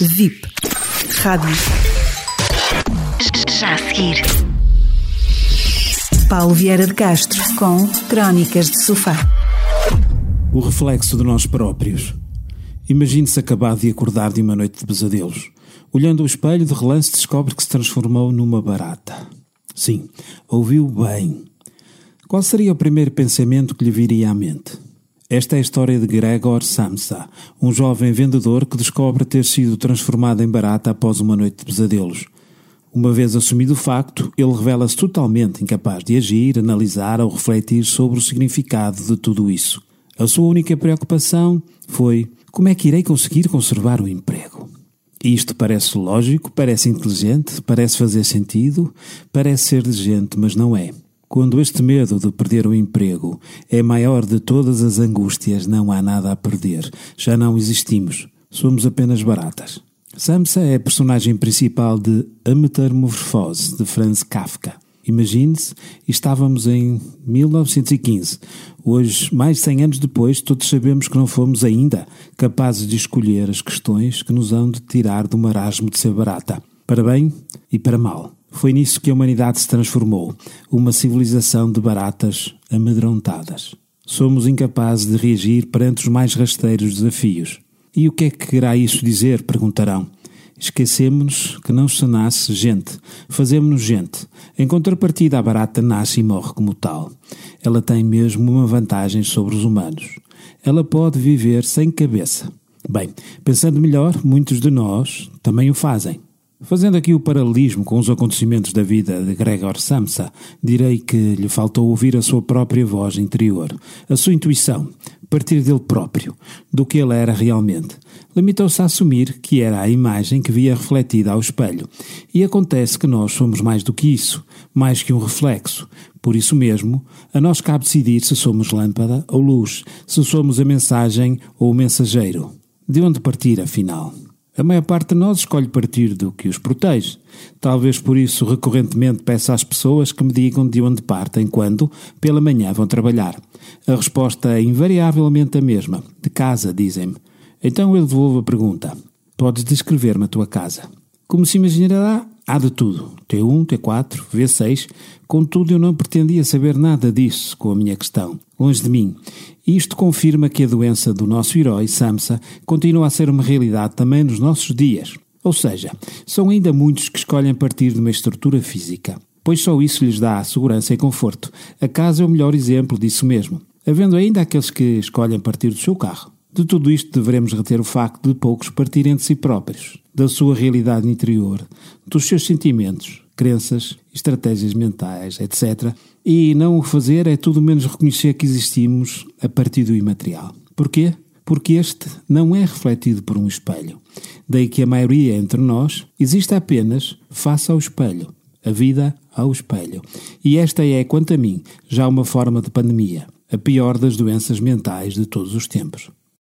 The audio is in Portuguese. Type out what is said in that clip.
VIP. Rádio. Já a seguir. Paulo Vieira de Castro com Crónicas de Sofá. O reflexo de nós próprios. Imagine-se acabado de acordar de uma noite de pesadelos. Olhando o espelho, de relance descobre que se transformou numa barata. Sim, ouviu bem. Qual seria o primeiro pensamento que lhe viria à mente? Esta é a história de Gregor Samsa, um jovem vendedor que descobre ter sido transformado em barata após uma noite de pesadelos. Uma vez assumido o facto, ele revela-se totalmente incapaz de agir, analisar ou refletir sobre o significado de tudo isso. A sua única preocupação foi como é que irei conseguir conservar o emprego. Isto parece lógico, parece inteligente, parece fazer sentido, parece ser de gente, mas não é. Quando este medo de perder o emprego é maior de todas as angústias, não há nada a perder. Já não existimos. Somos apenas baratas. Samsa é a personagem principal de A Metamorfose, de Franz Kafka. Imagine-se, estávamos em 1915. Hoje, mais de 100 anos depois, todos sabemos que não fomos ainda capazes de escolher as questões que nos hão de tirar do marasmo de ser barata, para bem e para mal. Foi nisso que a humanidade se transformou, uma civilização de baratas amedrontadas. Somos incapazes de reagir perante os mais rasteiros desafios. E o que é que querá isso dizer? perguntarão. Esquecemos-nos que não se nasce gente, fazemos-nos gente. Em contrapartida, a barata nasce e morre como tal. Ela tem mesmo uma vantagem sobre os humanos. Ela pode viver sem cabeça. Bem, pensando melhor, muitos de nós também o fazem. Fazendo aqui o paralelismo com os acontecimentos da vida de Gregor Samsa, direi que lhe faltou ouvir a sua própria voz interior, a sua intuição, partir dele próprio, do que ele era realmente. Limitou-se a assumir que era a imagem que via refletida ao espelho. E acontece que nós somos mais do que isso, mais que um reflexo. Por isso mesmo, a nós cabe decidir se somos lâmpada ou luz, se somos a mensagem ou o mensageiro. De onde partir, afinal? A maior parte de nós escolhe partir do que os protege. Talvez por isso recorrentemente peço às pessoas que me digam de onde partem quando, pela manhã, vão trabalhar. A resposta é invariavelmente a mesma. De casa, dizem-me. Então eu devolvo a pergunta. Podes descrever-me a tua casa? Como se imaginará, há de tudo. T1, T4, V6. Contudo, eu não pretendia saber nada disso com a minha questão. Longe de mim. Isto confirma que a doença do nosso herói, Samsa, continua a ser uma realidade também nos nossos dias. Ou seja, são ainda muitos que escolhem partir de uma estrutura física, pois só isso lhes dá segurança e conforto. A casa é o melhor exemplo disso mesmo, havendo ainda aqueles que escolhem partir do seu carro. De tudo isto devemos reter o facto de poucos partirem de si próprios, da sua realidade interior, dos seus sentimentos, crenças, estratégias mentais, etc. E não o fazer é tudo menos reconhecer que existimos a partir do imaterial. Porquê? Porque este não é refletido por um espelho. Daí que a maioria entre nós existe apenas face ao espelho, a vida ao espelho. E esta é, quanto a mim, já uma forma de pandemia, a pior das doenças mentais de todos os tempos.